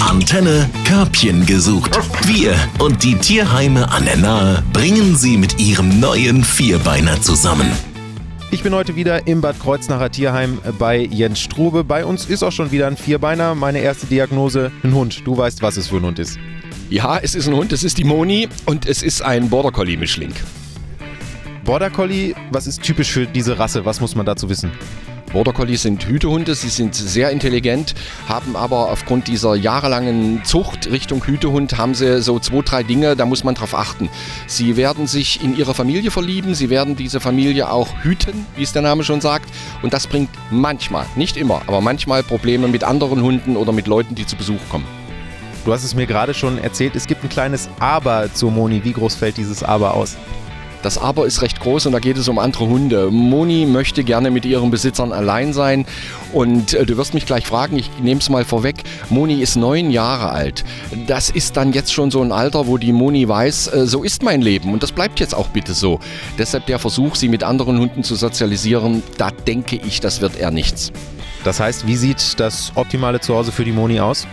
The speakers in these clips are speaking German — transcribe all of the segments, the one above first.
Antenne Körbchen gesucht. Wir und die Tierheime an der Nahe bringen sie mit ihrem neuen Vierbeiner zusammen. Ich bin heute wieder im Bad Kreuznacher Tierheim bei Jens Strube. Bei uns ist auch schon wieder ein Vierbeiner. Meine erste Diagnose, ein Hund. Du weißt, was es für ein Hund ist. Ja, es ist ein Hund, es ist die Moni und es ist ein Border Collie Mischling. Border Collie, was ist typisch für diese Rasse? Was muss man dazu wissen? Border Collies sind Hütehunde, sie sind sehr intelligent, haben aber aufgrund dieser jahrelangen Zucht Richtung Hütehund haben sie so zwei, drei Dinge, da muss man drauf achten. Sie werden sich in ihre Familie verlieben, sie werden diese Familie auch hüten, wie es der Name schon sagt. Und das bringt manchmal, nicht immer, aber manchmal Probleme mit anderen Hunden oder mit Leuten, die zu Besuch kommen. Du hast es mir gerade schon erzählt, es gibt ein kleines Aber zur Moni. Wie groß fällt dieses Aber aus? Das Aber ist recht groß und da geht es um andere Hunde. Moni möchte gerne mit ihren Besitzern allein sein und äh, du wirst mich gleich fragen, ich nehme es mal vorweg, Moni ist neun Jahre alt. Das ist dann jetzt schon so ein Alter, wo die Moni weiß, äh, so ist mein Leben und das bleibt jetzt auch bitte so. Deshalb der Versuch, sie mit anderen Hunden zu sozialisieren, da denke ich, das wird eher nichts. Das heißt, wie sieht das optimale Zuhause für die Moni aus?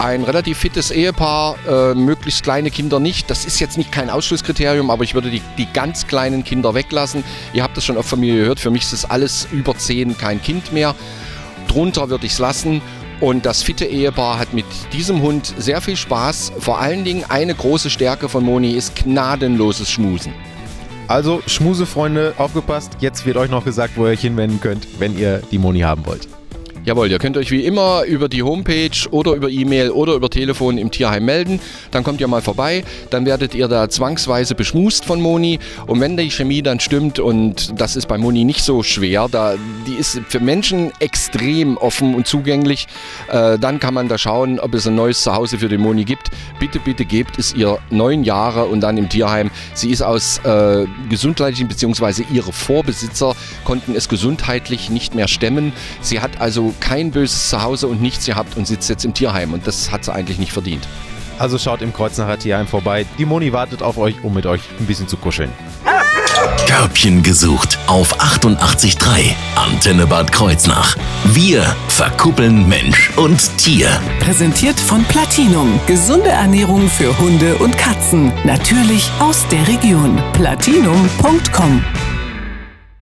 Ein relativ fittes Ehepaar, äh, möglichst kleine Kinder nicht. Das ist jetzt nicht kein Ausschlusskriterium, aber ich würde die, die ganz kleinen Kinder weglassen. Ihr habt das schon auf Familie gehört, für mich ist das alles über 10 kein Kind mehr. Drunter würde ich es lassen. Und das fitte Ehepaar hat mit diesem Hund sehr viel Spaß. Vor allen Dingen eine große Stärke von Moni ist gnadenloses Schmusen. Also, Schmusefreunde, aufgepasst. Jetzt wird euch noch gesagt, wo ihr euch hinwenden könnt, wenn ihr die Moni haben wollt. Jawohl, ihr könnt euch wie immer über die Homepage oder über E-Mail oder über Telefon im Tierheim melden. Dann kommt ihr mal vorbei, dann werdet ihr da zwangsweise beschmust von Moni. Und wenn die Chemie dann stimmt, und das ist bei Moni nicht so schwer, da, die ist für Menschen extrem offen und zugänglich, äh, dann kann man da schauen, ob es ein neues Zuhause für den Moni gibt. Bitte, bitte gebt es ihr neun Jahre und dann im Tierheim. Sie ist aus äh, gesundheitlichen bzw. ihre Vorbesitzer konnten es gesundheitlich nicht mehr stemmen. Sie hat also kein böses Zuhause und nichts gehabt und sitzt jetzt im Tierheim. Und das hat sie eigentlich nicht verdient. Also schaut im Kreuznacher Tierheim vorbei. Die Moni wartet auf euch, um mit euch ein bisschen zu kuscheln. Körbchen gesucht auf 88.3 Antenne Bad Kreuznach. Wir verkuppeln Mensch und Tier. Präsentiert von Platinum. Gesunde Ernährung für Hunde und Katzen. Natürlich aus der Region. Platinum.com